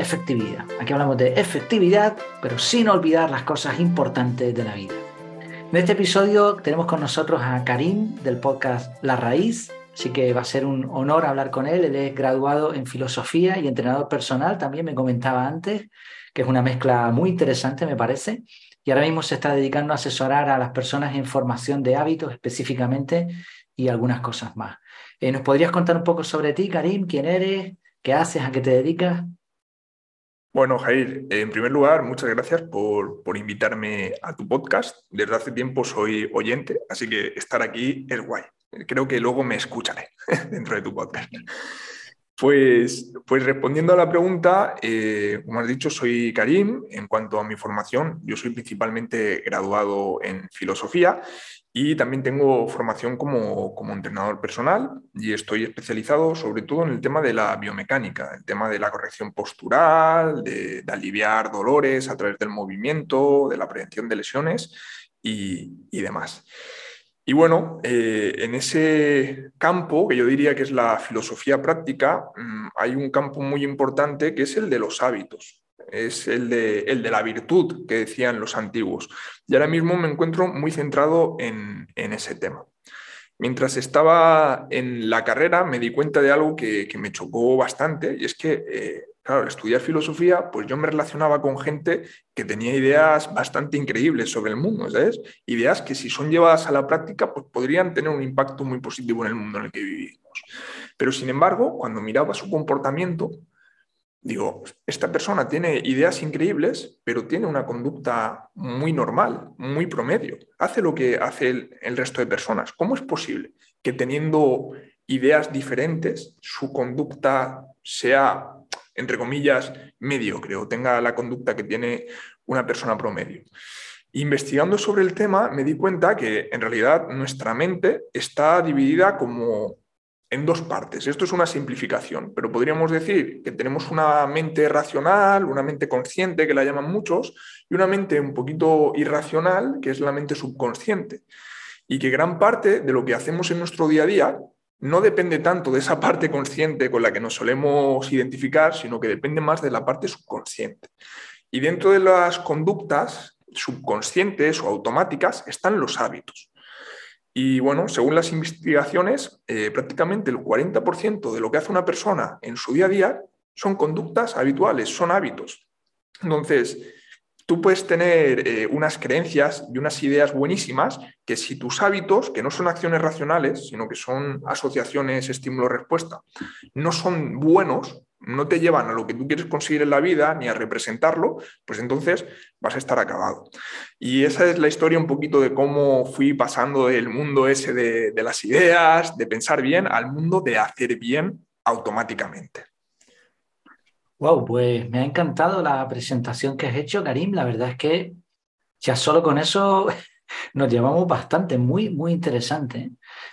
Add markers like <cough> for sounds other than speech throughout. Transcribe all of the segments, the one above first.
efectividad. Aquí hablamos de efectividad, pero sin olvidar las cosas importantes de la vida. En este episodio tenemos con nosotros a Karim del podcast La Raíz, así que va a ser un honor hablar con él. Él es graduado en filosofía y entrenador personal, también me comentaba antes, que es una mezcla muy interesante, me parece. Y ahora mismo se está dedicando a asesorar a las personas en formación de hábitos específicamente y algunas cosas más. Eh, ¿Nos podrías contar un poco sobre ti, Karim? ¿Quién eres? ¿Qué haces? ¿A qué te dedicas? Bueno, Jair, en primer lugar, muchas gracias por, por, invitarme a tu podcast. Desde hace tiempo soy oyente, así que estar aquí es guay. Creo que luego me escucharé <laughs> dentro de tu podcast. Pues, pues respondiendo a la pregunta, eh, como has dicho, soy Karim. En cuanto a mi formación, yo soy principalmente graduado en filosofía y también tengo formación como, como, entrenador personal y estoy especializado sobre todo en el tema de la biomecánica, el tema de la corrección postural, de, aliviar dolores a través del movimiento, de la prevención de lesiones y, y demás. Y bueno, eh, en ese campo, que yo diría que es la filosofía práctica, mm, hay un campo muy importante que es el de los hábitos, es el de, el de la virtud que decían los antiguos. Y ahora mismo me encuentro muy centrado en, ese tema. Mientras estaba en la carrera me di cuenta de algo que, me chocó bastante y es que eh, claro, al estudiar filosofía, pues yo me relacionaba con gente que tenía ideas bastante increíbles sobre el mundo, ¿sabes? Ideas que si son llevadas a la práctica, pues podrían tener un impacto muy positivo en el mundo en el que vivimos. Pero sin embargo, cuando miraba su comportamiento, digo, esta persona tiene ideas increíbles, pero tiene una conducta muy normal, muy promedio. Hace lo que hace el, el resto de personas. ¿Cómo es posible que teniendo ideas diferentes, su conducta sea entre comillas, mediocre o tenga la conducta que tiene una persona promedio. Investigando sobre el tema me di cuenta que en realidad nuestra mente está dividida como en dos partes. Esto es una simplificación, pero podríamos decir que tenemos una mente racional, una mente consciente, que la llaman muchos, y una mente un poquito irracional, que es la mente subconsciente. Y que gran parte de lo que hacemos en nuestro día a día no depende tanto de esa parte consciente con la que nos solemos identificar, sino que depende más de la parte subconsciente. Y dentro de las conductas subconscientes o automáticas están los hábitos. Y bueno, según las investigaciones, eh, prácticamente el 40% de lo que hace una persona en su día a día son conductas habituales, son hábitos. Entonces, tú puedes tener eh, unas creencias y unas ideas buenísimas que si tus hábitos, que no son acciones racionales, sino que son asociaciones estímulo-respuesta, no son buenos, no te llevan a lo que tú quieres conseguir en la vida ni a representarlo, pues entonces vas a estar acabado. Y esa es la historia un poquito de cómo fui pasando del mundo ese de, de las ideas, de pensar bien, al mundo de hacer bien automáticamente. Wow, pues me ha encantado la presentación que has hecho, Karim. La verdad es que ya solo con eso <laughs> nos llevamos bastante, muy, muy interesante. ¿eh?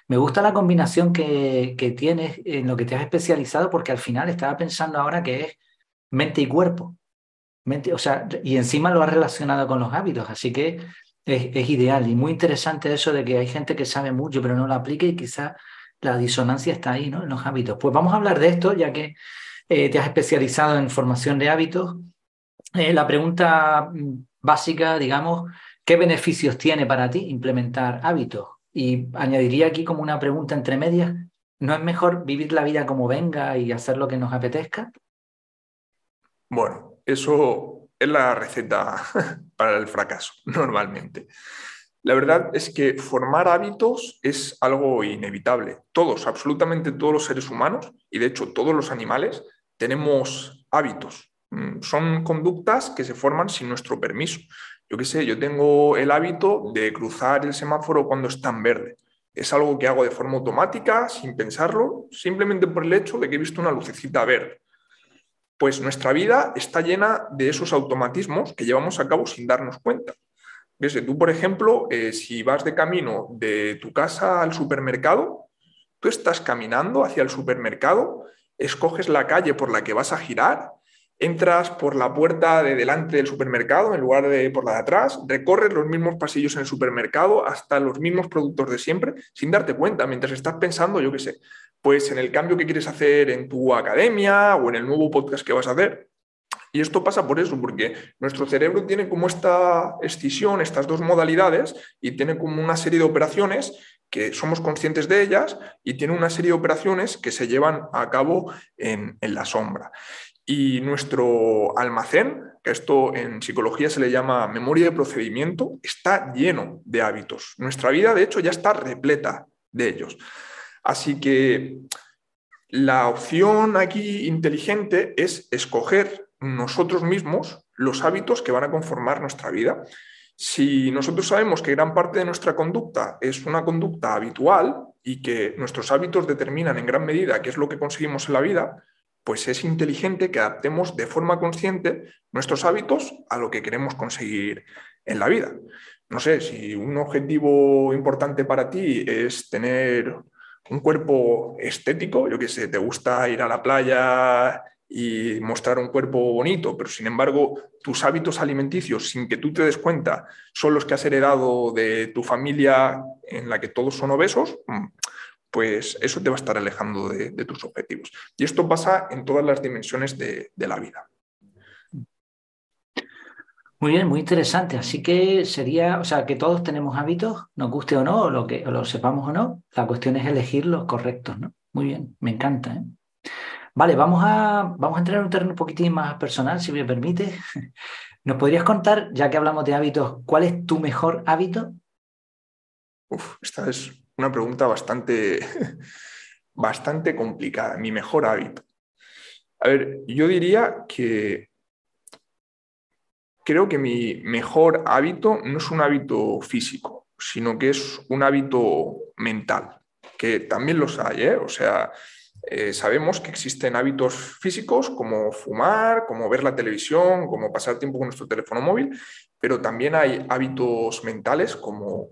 Me gusta la combinación que, que, tienes en lo que te has especializado, porque al final estaba pensando ahora que es mente y cuerpo. Mente, o sea, y encima lo has relacionado con los hábitos, así que es, es, ideal y muy interesante eso de que hay gente que sabe mucho pero no lo aplica y quizá la disonancia está ahí, ¿no? En los hábitos. Pues vamos a hablar de esto, ya que eh, te has especializado en formación de hábitos. Eh, la pregunta mm, básica, digamos, ¿qué beneficios tiene para ti implementar hábitos? Y añadiría aquí como una pregunta entre medias, ¿no es mejor vivir la vida como venga y hacer lo que nos apetezca? Bueno, eso es la receta <laughs> para el fracaso, <laughs> normalmente. La verdad es que formar hábitos es algo inevitable. Todos, absolutamente todos los seres humanos, y de hecho todos los animales, tenemos hábitos. Mm, son conductas que se forman sin nuestro permiso. Yo qué sé, yo tengo el hábito de cruzar el semáforo cuando está en verde. Es algo que hago de forma automática, sin pensarlo, simplemente por el hecho de que he visto una lucecita verde. Pues nuestra vida está llena de esos automatismos que llevamos a cabo sin darnos cuenta. ¿Ves? Tú, por ejemplo, eh, si vas de camino de tu casa al supermercado, tú estás caminando hacia el supermercado escoges la calle por la que vas a girar, entras por la puerta de delante del supermercado en lugar de por la de atrás, recorres los mismos pasillos en el supermercado hasta los mismos productos de siempre sin darte cuenta, mientras estás pensando, yo qué sé, pues en el cambio que quieres hacer en tu academia o en el nuevo podcast que vas a hacer. Y esto pasa por eso, porque nuestro cerebro tiene como esta escisión, estas dos modalidades, y tiene como una serie de operaciones que somos conscientes de ellas y tiene una serie de operaciones que se llevan a cabo en, en la sombra. Y nuestro almacén, que esto en psicología se le llama memoria de procedimiento, está lleno de hábitos. Nuestra vida, de hecho, ya está repleta de ellos. Así que la opción aquí inteligente es escoger nosotros mismos los hábitos que van a conformar nuestra vida. Si nosotros sabemos que gran parte de nuestra conducta es una conducta habitual y que nuestros hábitos determinan en gran medida qué es lo que conseguimos en la vida, pues es inteligente que adaptemos de forma consciente nuestros hábitos a lo que queremos conseguir en la vida. No sé, si un objetivo importante para ti es tener un cuerpo estético, yo qué sé, te gusta ir a la playa y mostrar un cuerpo bonito, pero sin embargo tus hábitos alimenticios, sin que tú te des cuenta, son los que has heredado de tu familia en la que todos son obesos, mm, pues eso te va a estar alejando de, tus objetivos. Y esto pasa en todas las dimensiones de, la vida. Muy bien, muy interesante. Así que sería, o sea, que todos tenemos hábitos, nos guste o no, o lo que lo sepamos o no. La cuestión es elegir los correctos, ¿no? Muy bien, me encanta. ¿eh? Vale, vamos a, vamos a entrar en un terreno un poquitín más personal, si me permite. <laughs> ¿Nos podrías contar, ya que hablamos de hábitos, cuál es tu mejor hábito? Uf, esta es una pregunta bastante, <laughs> bastante complicada. Mi mejor hábito. A ver, yo diría que creo que mi mejor hábito no es un hábito físico, sino que es un hábito mental, que también los hay, ¿eh? O sea, eh, sabemos que existen hábitos físicos como fumar, como ver la televisión, como pasar tiempo con nuestro teléfono móvil, pero también hay hábitos mentales como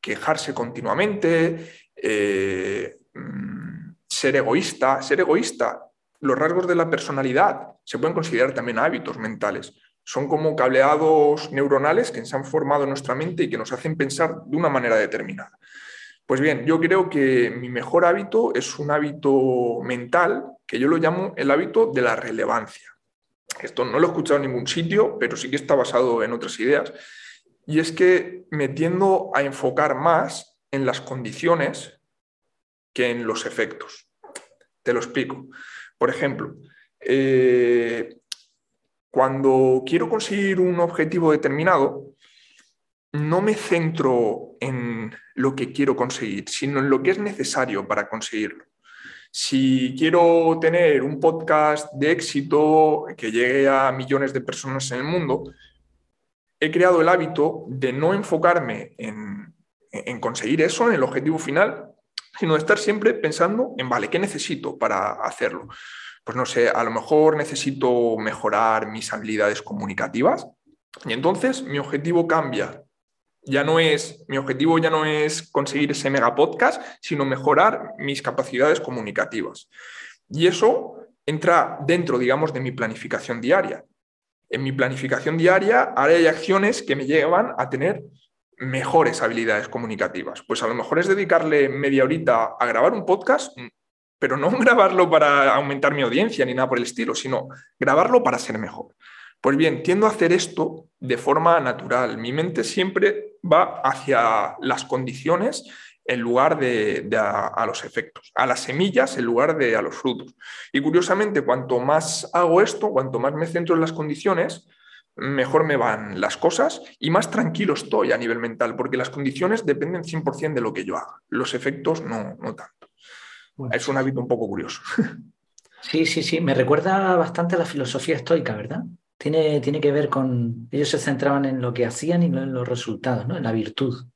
quejarse continuamente, eh, mm, ser egoísta. Ser egoísta, los rasgos de la personalidad se pueden considerar también hábitos mentales. Son como cableados neuronales que se han formado en nuestra mente y que nos hacen pensar de una manera determinada. Pues bien, yo creo que mi mejor hábito es un hábito mental que yo lo llamo el hábito de la relevancia. Esto no lo he escuchado en ningún sitio, pero sí que está basado en otras ideas. Y es que me tiendo a enfocar más en las condiciones que en los efectos. Te lo explico. Por ejemplo, eh, cuando quiero conseguir un objetivo determinado, no me centro en lo que quiero conseguir, sino en lo que es necesario para conseguirlo. Si quiero tener un podcast de éxito que llegue a millones de personas en el mundo, he creado el hábito de no enfocarme en, conseguir eso, en el objetivo final, sino de estar siempre pensando en, vale, ¿qué necesito para hacerlo? Pues no sé, a lo mejor necesito mejorar mis habilidades comunicativas y entonces mi objetivo cambia ya no es, mi objetivo ya no es conseguir ese mega podcast, sino mejorar mis capacidades comunicativas. Y eso entra dentro, digamos, de mi planificación diaria. En mi planificación diaria hay acciones que me llevan a tener mejores habilidades comunicativas. Pues a lo mejor es dedicarle media horita a grabar un podcast, pero no <laughs> grabarlo para aumentar mi audiencia ni nada por el estilo, sino grabarlo para ser mejor. Pues bien, tiendo a hacer esto de forma natural. Mi mente siempre va hacia las condiciones en lugar de, a, los efectos, a las semillas en lugar de a los frutos. Y curiosamente, cuanto más hago esto, cuanto más me centro en las condiciones, mejor me van las cosas y más tranquilo estoy a nivel mental, porque las condiciones dependen 100% de lo que yo haga, los efectos no, no tanto. Es un hábito un poco curioso. <laughs> Sí, sí, sí, me recuerda bastante a la filosofía estoica, ¿verdad? Tiene, tiene que ver con, ellos se centraban en lo que hacían y no en los resultados, ¿no? en la virtud.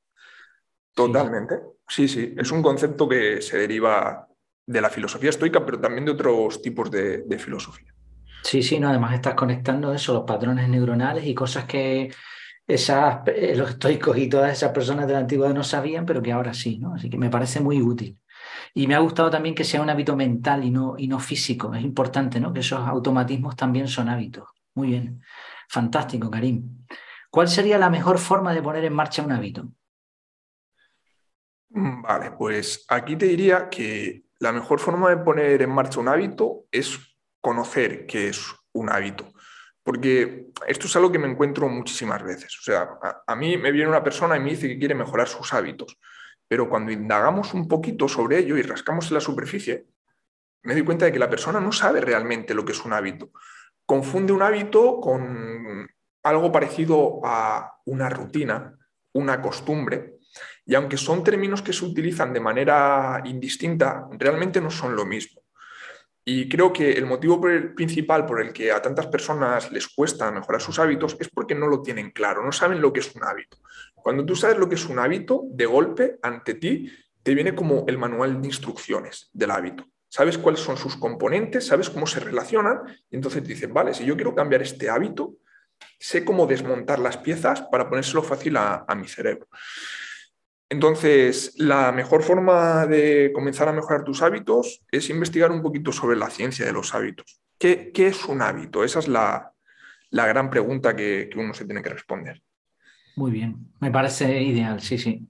Totalmente. Sí, sí, es un concepto que se deriva de la filosofía estoica, pero también de otros tipos de, filosofía. Sí, sí, no, además estás conectando eso, los patrones neuronales y cosas que esas, eh, los estoicos y todas esas personas de la antigüedad no sabían, pero que ahora sí, ¿no? Así que me parece muy útil. Y me ha gustado también que sea un hábito mental y no, y no físico. Es importante, ¿no? Que esos automatismos también son hábitos. Muy bien. Fantástico, Karim. ¿Cuál sería la mejor forma de poner en marcha un hábito? Mm, vale, pues aquí te diría que la mejor forma de poner en marcha un hábito es conocer qué es un hábito. Porque esto es algo que me encuentro muchísimas veces. O sea, a, mí me viene una persona y me dice que quiere mejorar sus hábitos, pero cuando indagamos un poquito sobre ello y rascamos en la superficie, me doy cuenta de que la persona no sabe realmente lo que es un hábito. Confunde un hábito con algo parecido a una rutina, una costumbre, y aunque son términos que se utilizan de manera indistinta, realmente no son lo mismo. Y creo que el motivo principal por el que a tantas personas les cuesta mejorar sus hábitos es porque no lo tienen claro, no saben lo que es un hábito. Cuando tú sabes lo que es un hábito, de golpe, ante ti, te viene como el manual de instrucciones del hábito. Sabes cuáles son sus componentes, sabes cómo se relacionan, y entonces te dicen, vale, si yo quiero cambiar este hábito, sé cómo desmontar las piezas para ponérselo fácil a mi cerebro. Entonces, la mejor forma de comenzar a mejorar tus hábitos es investigar un poquito sobre la ciencia de los hábitos. ¿Qué, es un hábito? Esa es la, gran pregunta que, uno se tiene que responder. Muy bien, me parece ideal, sí, sí.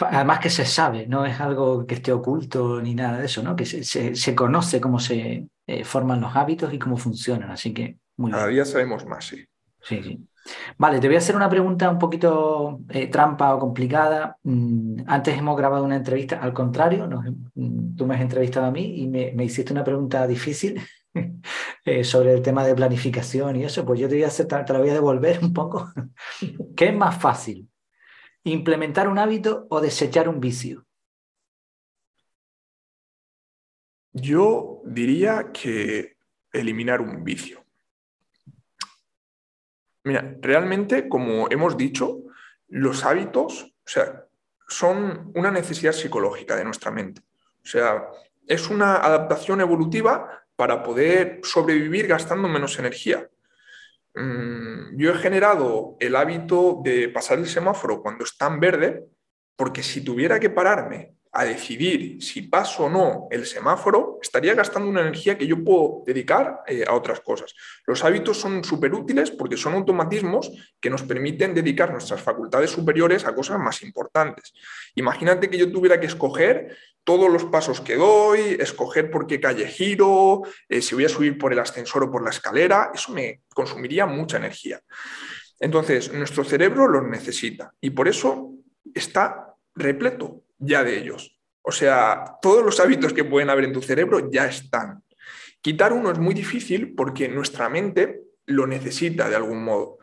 Además que se sabe, no es algo que esté oculto ni nada de eso, ¿no? Que se, conoce cómo se eh, forman los hábitos y cómo funcionan, así que muy Cada día sabemos más, sí. Sí, sí. Vale, te voy a hacer una pregunta un poquito eh, trampa o complicada. Mm, antes hemos grabado una entrevista, al contrario, mm, tú me has entrevistado a mí y me, hiciste una pregunta difícil <laughs> eh, sobre el tema de planificación y eso, pues yo te voy a hacer, te la voy a devolver un poco. <laughs> ¿Qué es más fácil? ¿Implementar un hábito o desechar un vicio? Yo diría que eliminar un vicio. Mira, realmente, como hemos dicho, los hábitos, o sea, son una necesidad psicológica de nuestra mente. O sea, es una adaptación evolutiva para poder sobrevivir gastando menos energía. Mm, yo he generado el hábito de pasar el semáforo cuando está en verde, porque si tuviera que pararme a decidir si paso o no el semáforo, estaría gastando una energía que yo puedo dedicar eh, a otras cosas. Los hábitos son súper útiles porque son automatismos que nos permiten dedicar nuestras facultades superiores a cosas más importantes. Imagínate que yo tuviera que escoger todos los pasos que doy, escoger por qué calle giro, eh, si voy a subir por el ascensor o por la escalera, eso me consumiría mucha energía. Entonces, nuestro cerebro los necesita y por eso está repleto ya de ellos. O sea, todos los hábitos que pueden haber en tu cerebro ya están. Quitar uno es muy difícil porque nuestra mente lo necesita de algún modo.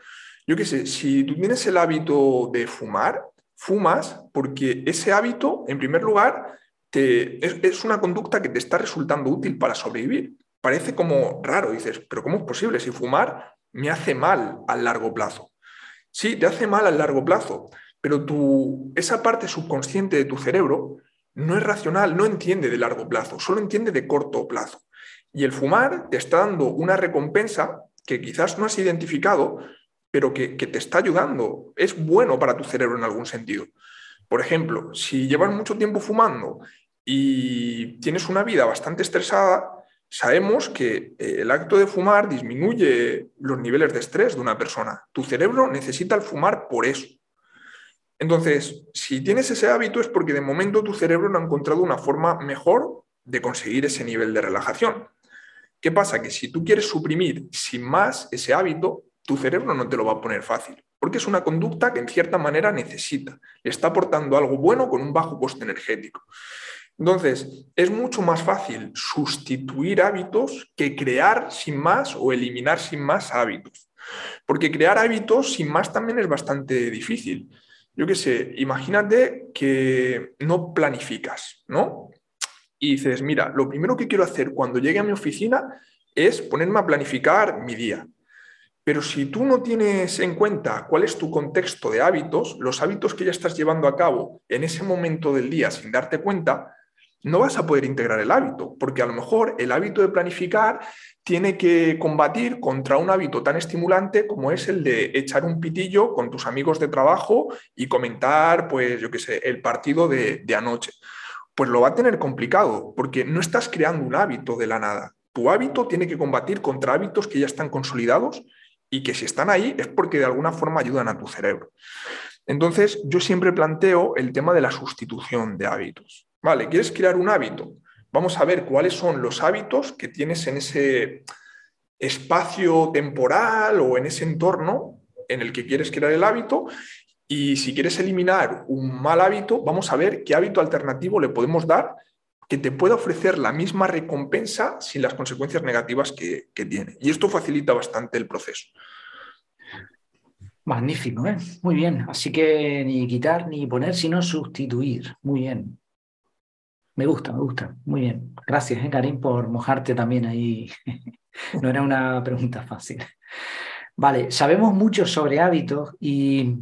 Yo qué sé, si tú tienes el hábito de fumar, fumas porque ese hábito, en primer lugar, te, es, es, una conducta que te está resultando útil para sobrevivir. Parece como raro, dices, pero ¿cómo es posible si fumar me hace mal a largo plazo? Sí, te hace mal a largo plazo, pero esa parte subconsciente de tu cerebro no es racional, no entiende de largo plazo, solo entiende de corto plazo. Y el fumar te está dando una recompensa que quizás no has identificado, pero que, que te está ayudando. Es bueno para tu cerebro en algún sentido. Por ejemplo, si llevas mucho tiempo fumando y tienes una vida bastante estresada, sabemos que eh, el acto de fumar disminuye los niveles de estrés de una persona. Tu cerebro necesita el fumar por eso. Entonces, si tienes ese hábito es porque de momento tu cerebro no ha encontrado una forma mejor de conseguir ese nivel de relajación. ¿Qué pasa? Que si tú quieres suprimir sin más ese hábito, tu cerebro no te lo va a poner fácil, porque es una conducta que en cierta manera necesita, le está aportando algo bueno con un bajo coste energético. Entonces, es mucho más fácil sustituir hábitos que crear sin más o eliminar sin más hábitos. Porque crear hábitos sin más también es bastante difícil yo qué sé, imagínate que no planificas, ¿no? Y dices, mira, lo primero que quiero hacer cuando llegue a mi oficina es ponerme a planificar mi día. Pero si tú no tienes en cuenta cuál es tu contexto de hábitos, los hábitos que ya estás llevando a cabo en ese momento del día sin darte cuenta, no vas a poder integrar el hábito, porque a lo mejor el hábito de planificar tiene que combatir contra un hábito tan estimulante como es el de echar un pitillo con tus amigos de trabajo y comentar, pues yo qué sé, el partido de, anoche. Pues lo va a tener complicado, porque no estás creando un hábito de la nada. Tu hábito tiene que combatir contra hábitos que ya están consolidados y que si están ahí es porque de alguna forma ayudan a tu cerebro. Entonces, yo siempre planteo el tema de la sustitución de hábitos. Vale, ¿quieres crear un hábito? Vamos a ver cuáles son los hábitos que tienes en ese, espacio temporal o en ese entorno en el que quieres crear el hábito. Y si quieres eliminar un mal hábito, vamos a ver qué hábito alternativo le podemos dar que te pueda ofrecer la misma recompensa sin las consecuencias negativas que, tiene. Y esto facilita bastante el proceso. Magnífico, ¿eh? muy bien. Así que ni quitar ni poner, sino sustituir. Muy bien. Me gusta, me gusta. Muy bien. Gracias, ¿eh, Karim, por mojarte también ahí. <laughs> no era una pregunta fácil. Vale, sabemos mucho sobre hábitos y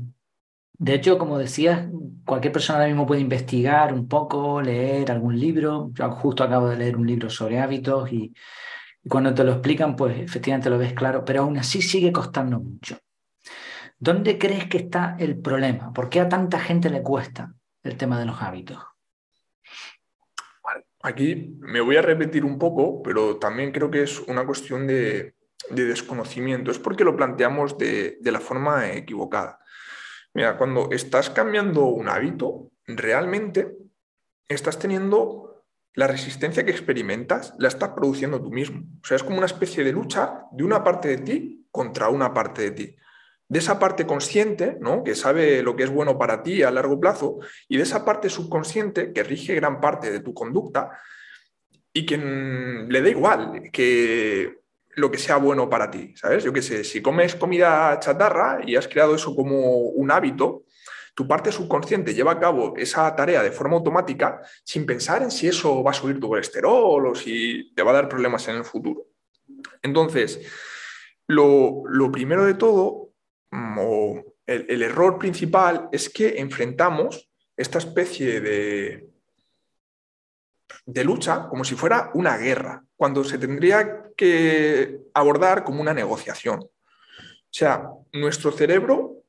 de hecho, como decías, cualquier persona ahora mismo puede investigar un poco, leer algún libro. Yo justo acabo de leer un libro sobre hábitos y, cuando te lo explican, pues efectivamente lo ves claro, pero aún así sigue costando mucho. ¿Dónde crees que está el problema? ¿Por qué a tanta gente le cuesta el tema de los hábitos? Aquí me voy a repetir un poco, pero también creo que es una cuestión de, desconocimiento. Es porque lo planteamos de la forma equivocada. Mira, cuando estás cambiando un hábito, realmente estás teniendo la resistencia que experimentas, la estás produciendo tú mismo. O sea, es como una especie de lucha de una parte de ti contra una parte de ti. De esa parte consciente, ¿no? que sabe lo que es bueno para ti a largo plazo, y de esa parte subconsciente que rige gran parte de tu conducta y que le da igual que lo que sea bueno para ti, ¿sabes? Yo qué sé, si comes comida chatarra y has creado eso como un hábito, tu parte subconsciente lleva a cabo esa tarea de forma automática sin pensar en si eso va a subir tu colesterol o si te va a dar problemas en el futuro. Entonces, lo, primero de todo, mm, o el error principal es que enfrentamos esta especie de, de lucha como si fuera una guerra, cuando se tendría que abordar como una negociación. O sea, nuestro cerebro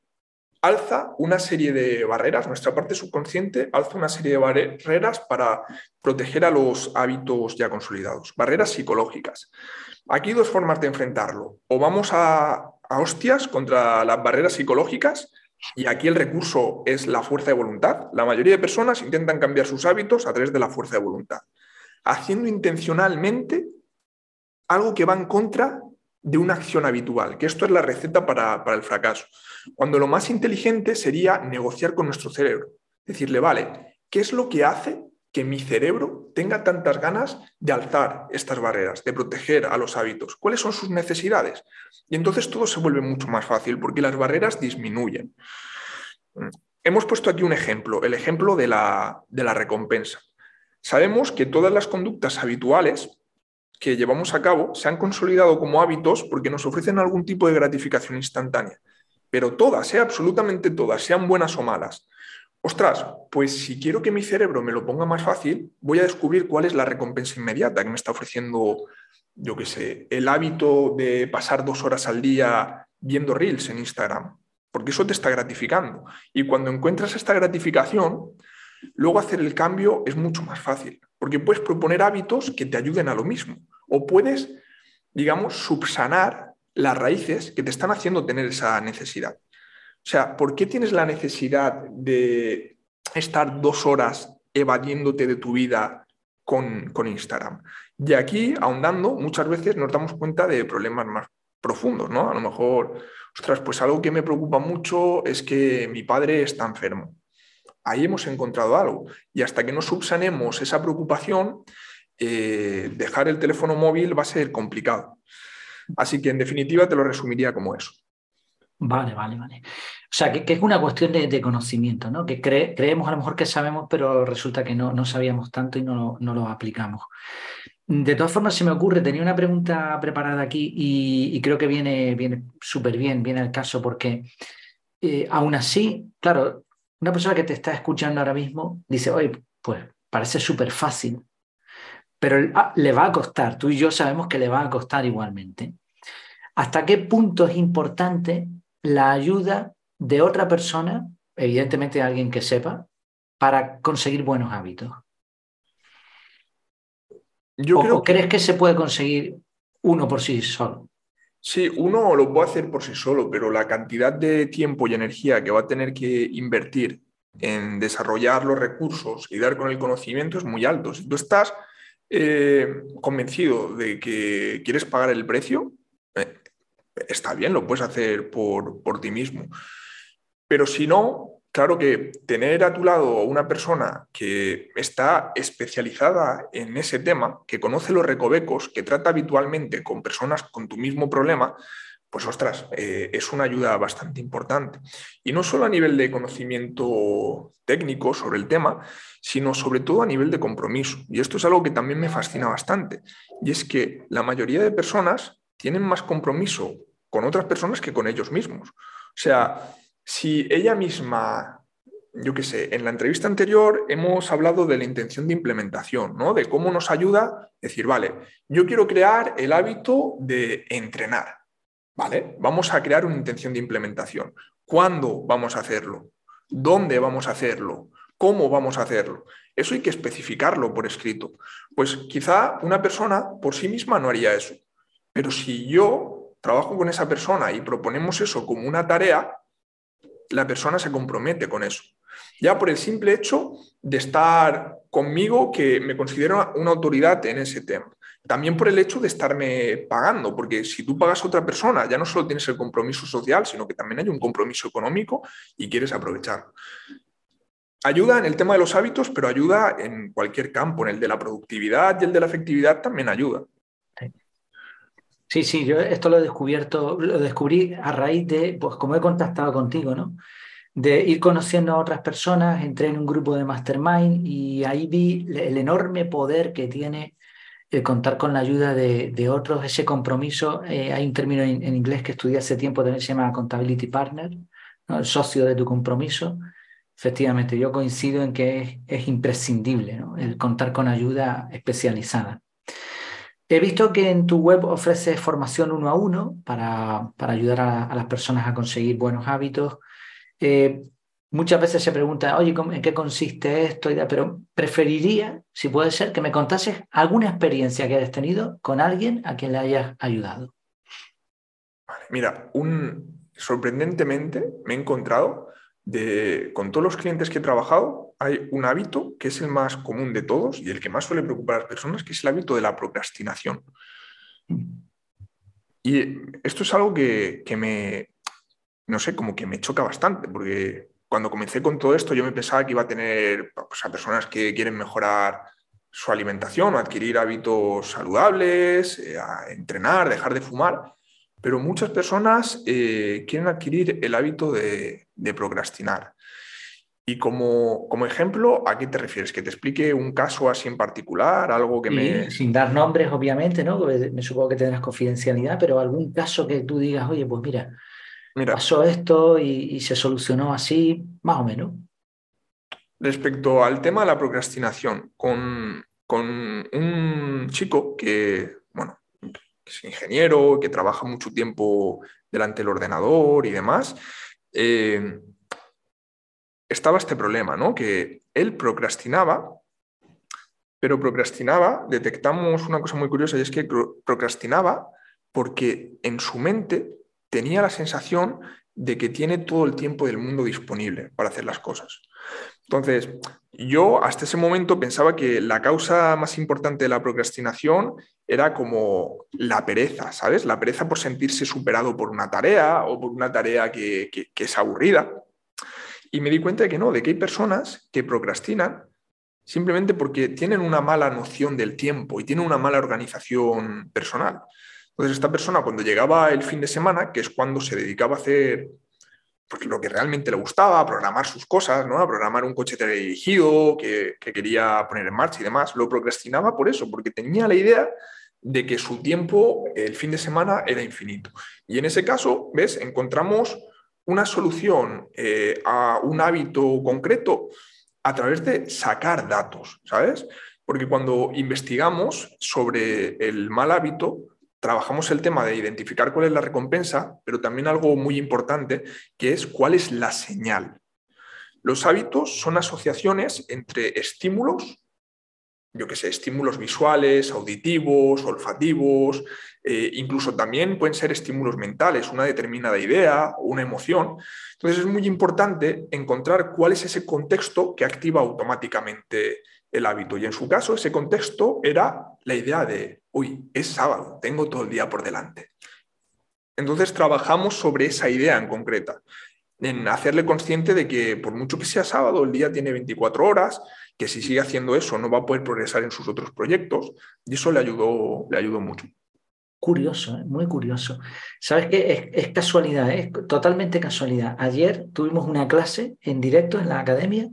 alza una serie de barreras, nuestra parte subconsciente alza una serie de barreras para proteger a los hábitos ya consolidados, barreras psicológicas. Aquí dos formas de enfrentarlo. O vamos a, a hostias contra las barreras psicológicas y aquí el recurso es la fuerza de voluntad. La mayoría de personas intentan cambiar sus hábitos a través de la fuerza de voluntad, haciendo intencionalmente algo que va en contra de una acción habitual, que esto es la receta para, el fracaso. Cuando lo más inteligente sería negociar con nuestro cerebro, decirle, vale, ¿qué es lo que hace que mi cerebro tenga tantas ganas de alzar estas barreras, de proteger a los hábitos? ¿Cuáles son sus necesidades? Y entonces todo se vuelve mucho más fácil porque las barreras disminuyen. Hemos puesto aquí un ejemplo, el ejemplo de la, de la recompensa. Sabemos que todas las conductas habituales que llevamos a cabo se han consolidado como hábitos porque nos ofrecen algún tipo de gratificación instantánea. Pero todas, ¿eh? absolutamente todas, sean buenas o malas. Ostras, pues si quiero que mi cerebro me lo ponga más fácil, voy a descubrir cuál es la recompensa inmediata que me está ofreciendo yo qué sé, el hábito de pasar dos horas al día viendo reels en Instagram, porque eso te está gratificando. Y cuando encuentras esta gratificación, luego hacer el cambio es mucho más fácil, porque puedes proponer hábitos que te ayuden a lo mismo, o puedes, digamos, subsanar las raíces que te están haciendo tener esa necesidad. O sea, ¿por qué tienes la necesidad de estar dos horas evadiéndote de tu vida con, Instagram? Y aquí, ahondando, muchas veces nos damos cuenta de problemas más profundos, ¿no? A lo mejor, ostras, pues algo que me preocupa mucho es que mi padre está enfermo. Ahí hemos encontrado algo. Y hasta que no subsanemos esa preocupación, eh, dejar el teléfono móvil va a ser complicado. Así que en definitiva te lo resumiría como eso. Vale, vale, vale. O sea, que, es una cuestión de, conocimiento, ¿no? Que creemos a lo mejor que sabemos, pero resulta que no, no sabíamos tanto y no, no lo aplicamos. De todas formas, se me ocurre, tenía una pregunta preparada aquí y, creo que viene, viene súper bien, viene al caso, porque eh, aún así, claro, una persona que te está escuchando ahora mismo dice, oye, pues parece súper fácil, pero ah, le va a costar, tú y yo sabemos que le va a costar igualmente. ¿Hasta qué punto es importante la ayuda de otra persona, evidentemente alguien que sepa, para conseguir buenos hábitos? Yo ¿O, crees que se puede conseguir uno por sí solo? Sí, uno lo puede hacer por sí solo, pero la cantidad de tiempo y energía que va a tener que invertir en desarrollar los recursos y dar con el conocimiento es muy alto. Si tú estás eh, convencido de que quieres pagar el precio, está bien, lo puedes hacer por, por ti mismo. Pero si no, claro que tener a tu lado una persona que está especializada en ese tema, que conoce los recovecos, que trata habitualmente con personas con tu mismo problema, pues ostras, eh, es una ayuda bastante importante. Y no solo a nivel de conocimiento técnico sobre el tema, sino sobre todo a nivel de compromiso. Y esto es algo que también me fascina bastante. Y es que la mayoría de personas tienen más compromiso con otras personas que con ellos mismos. O sea, si ella misma, yo qué sé, en la entrevista anterior hemos hablado de la intención de implementación, ¿no? De cómo nos ayuda decir, vale, yo quiero crear el hábito de entrenar, ¿vale? Vamos a crear una intención de implementación. ¿Cuándo vamos a hacerlo? ¿Dónde vamos a hacerlo? ¿Cómo vamos a hacerlo? Eso hay que especificarlo por escrito. Pues quizá una persona por sí misma no haría eso. Pero si yo trabajo con esa persona y proponemos eso como una tarea, la persona se compromete con eso. Ya por el simple hecho de estar conmigo, que me considero una autoridad en ese tema. También por el hecho de estarme pagando, porque si tú pagas a otra persona, ya no solo tienes el compromiso social, sino que también hay un compromiso económico y quieres aprovecharlo. Ayuda en el tema de los hábitos, pero ayuda en cualquier campo, en el de la productividad y el de la efectividad también ayuda. Sí, sí, yo esto lo he descubierto, lo descubrí a raíz de, pues como he contactado contigo, ¿no? De ir conociendo a otras personas, entré en un grupo de mastermind y ahí vi el enorme poder que tiene el contar con la ayuda de, otros, ese compromiso. Eh, hay un término en, inglés que estudié hace tiempo, también se llama accountability partner, el socio de tu compromiso. Efectivamente, yo coincido en que es, es imprescindible ¿no? el contar con ayuda especializada. He visto que en tu web ofreces formación uno a uno para, ayudar a, las personas a conseguir buenos hábitos. Eh, muchas veces se pregunta, oye, ¿en qué consiste esto? Pero preferiría, si puede ser, que me contases alguna experiencia que hayas tenido con alguien a quien le hayas ayudado. mira, sorprendentemente me he encontrado con todos los clientes que he trabajado, hay un hábito que es el más común de todos y el que más suele preocupar a las personas, que es el hábito de la procrastinación. Y esto es algo que, me, no sé, como que me choca bastante, porque cuando comencé con todo esto yo me pensaba que iba a tener pues, personas que quieren mejorar su alimentación adquirir hábitos saludables, eh, entrenar, dejar de fumar, pero muchas personas eh, quieren adquirir el hábito de, procrastinar. Y como, como, ejemplo, ¿a qué te refieres? ¿Que te explique un caso así en particular? Algo que me. Sin dar nombres, obviamente, ¿no? Me supongo que tendrás confidencialidad, pero algún caso que tú digas, oye, pues mira, mira pasó esto y, se solucionó así, más o menos. Respecto al tema de la procrastinación, con, con un chico que, bueno, que es ingeniero, que trabaja mucho tiempo delante del ordenador y demás, eh, estaba este problema, ¿no? Que él procrastinaba, pero procrastinaba, detectamos una cosa muy curiosa y es que procrastinaba porque en su mente tenía la sensación de que tiene todo el tiempo del mundo disponible para hacer las cosas. Entonces, yo hasta ese momento pensaba que la causa más importante de la procrastinación era como la pereza, ¿sabes? La pereza por sentirse superado por una tarea o por una tarea que, es aburrida. Y me di cuenta de que no, de que hay personas que procrastinan simplemente porque tienen una mala noción del tiempo y tienen una mala organización personal. Entonces, esta persona cuando llegaba el fin de semana, que es cuando se dedicaba a hacer pues, lo que realmente le gustaba, a programar sus cosas, ¿no? a programar un coche dirigido que, que quería poner en marcha y demás, lo procrastinaba por eso, porque tenía la idea de que su tiempo el fin de semana era infinito. Y en ese caso, ¿ves? Encontramos una solución eh, a un hábito concreto a través de sacar datos, ¿sabes? Porque cuando investigamos sobre el mal hábito, trabajamos el tema de identificar cuál es la recompensa, pero también algo muy importante, que es cuál es la señal. Los hábitos son asociaciones entre estímulos yo qué sé, estímulos visuales, auditivos, olfativos, eh, incluso también pueden ser estímulos mentales, una determinada idea o una emoción. Entonces es muy importante encontrar cuál es ese contexto que activa automáticamente el hábito. Y en su caso, ese contexto era la idea de, uy, es sábado, tengo todo el día por delante. Entonces trabajamos sobre esa idea en concreta, en hacerle consciente de que por mucho que sea sábado, el día tiene 24 horas, que si sigue haciendo eso no va a poder progresar en sus otros proyectos, y eso le ayudó, le ayudó mucho. Curioso, ¿eh? muy curioso. ¿Sabes qué? Es, casualidad, es totalmente casualidad. Ayer tuvimos una clase en directo en la academia,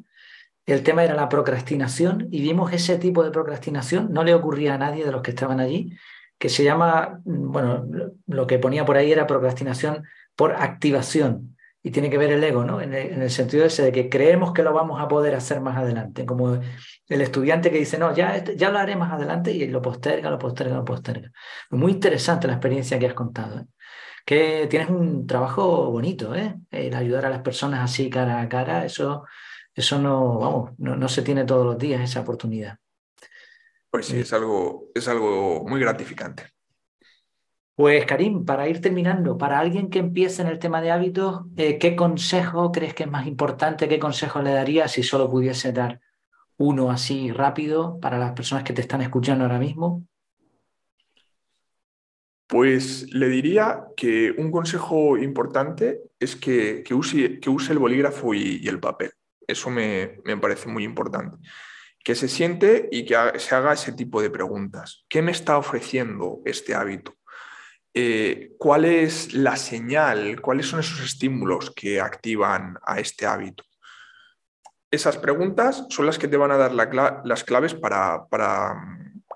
el tema era la procrastinación y vimos ese tipo de procrastinación, no le ocurría a nadie de los que estaban allí, que se llama, bueno, lo que ponía por ahí era procrastinación por activación y tiene que ver el ego, ¿no? En el, sentido ese de que creemos que lo vamos a poder hacer más adelante, como el estudiante que dice, no, ya, ya lo haré más adelante y lo posterga, lo posterga, lo posterga. Muy interesante la experiencia que has contado, ¿eh? que tienes un trabajo bonito, ¿eh? el ayudar a las personas así cara a cara, eso, eso no, vamos, no, no se tiene todos los días esa oportunidad. Pues sí, es algo, es algo muy gratificante. Pues Karim, para ir terminando, para alguien que empiece en el tema de hábitos, eh, ¿qué consejo crees que es más importante? ¿Qué consejo le darías si solo pudiese dar uno así rápido para las personas que te están escuchando ahora mismo? Pues le diría que un consejo importante es que, use, que use, el bolígrafo y, el papel. Eso me, me, parece muy importante. Que se siente y que se haga ese tipo de preguntas. ¿Qué me está ofreciendo este hábito? Eh, ¿cuál es la señal, cuáles son esos estímulos que activan a este hábito? Esas preguntas son las que te van a dar las claves para,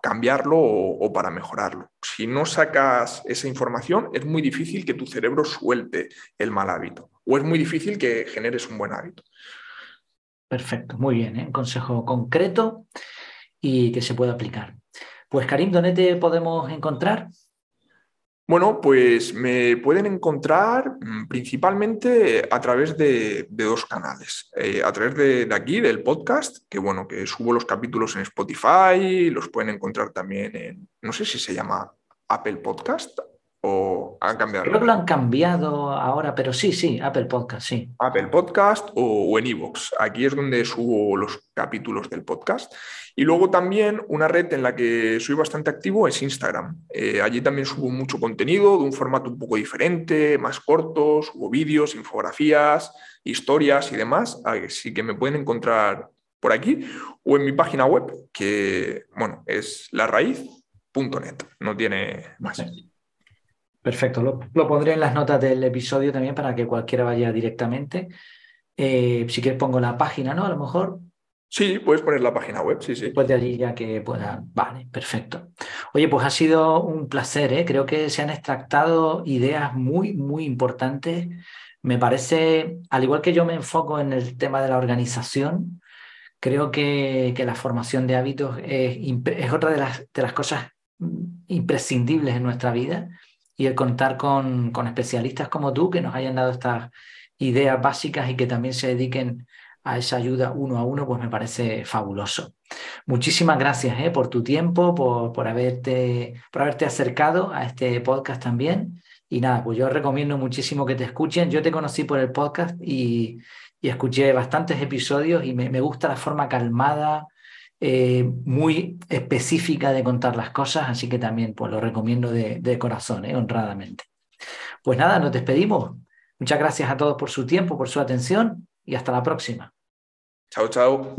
cambiarlo o, para mejorarlo. Si no sacas esa información, es muy difícil que tu cerebro suelte el mal hábito o es muy difícil que generes un buen hábito. Perfecto, muy bien, ¿eh? un consejo concreto y que se pueda aplicar. Pues Karim, ¿dónde te podemos encontrar? Bueno, pues me pueden encontrar mm, principalmente a través de, dos canales. Eh, a través de, aquí, del podcast, que bueno, que subo los capítulos en Spotify, los pueden encontrar también en, no sé si se llama Apple Podcast o han cambiado. Creo que lo han cambiado ahora, pero sí, sí, Apple Podcast, sí. Apple Podcast o, en Evox. Aquí es donde subo los capítulos del podcast. Y luego también una red en la que soy bastante activo es Instagram. Eh, allí también subo mucho contenido de un formato un poco diferente, más corto, subo vídeos, infografías, historias y demás. Así que me pueden encontrar por aquí o en mi página web, que bueno, es larraíz.net. No tiene más. Perfecto, lo, pondré en las notas del episodio también para que cualquiera vaya directamente. Eh, si quieres pongo la página, ¿no? A lo mejor. Sí, puedes poner la página web, sí, sí. Pues de allí ya que pueda. Vale, perfecto. Oye, pues ha sido un placer, ¿eh? Creo que se han extractado ideas muy, muy importantes. Me parece, al igual que yo me enfoco en el tema de la organización, creo que, la formación de hábitos es, es otra de las, de las cosas imprescindibles en nuestra vida y el contar con, especialistas como tú que nos hayan dado estas ideas básicas y que también se dediquen a esa ayuda uno a uno, pues me parece fabuloso. Muchísimas gracias eh, por tu tiempo, por, por, haberte, por haberte acercado a este podcast también. Y nada, pues yo recomiendo muchísimo que te escuchen. Yo te conocí por el podcast y, escuché bastantes episodios y me, me gusta la forma calmada, eh, muy específica de contar las cosas, así que también pues, lo recomiendo de, corazón, eh, honradamente. Pues nada, nos despedimos. Muchas gracias a todos por su tiempo, por su atención y hasta la próxima. Chao, chao.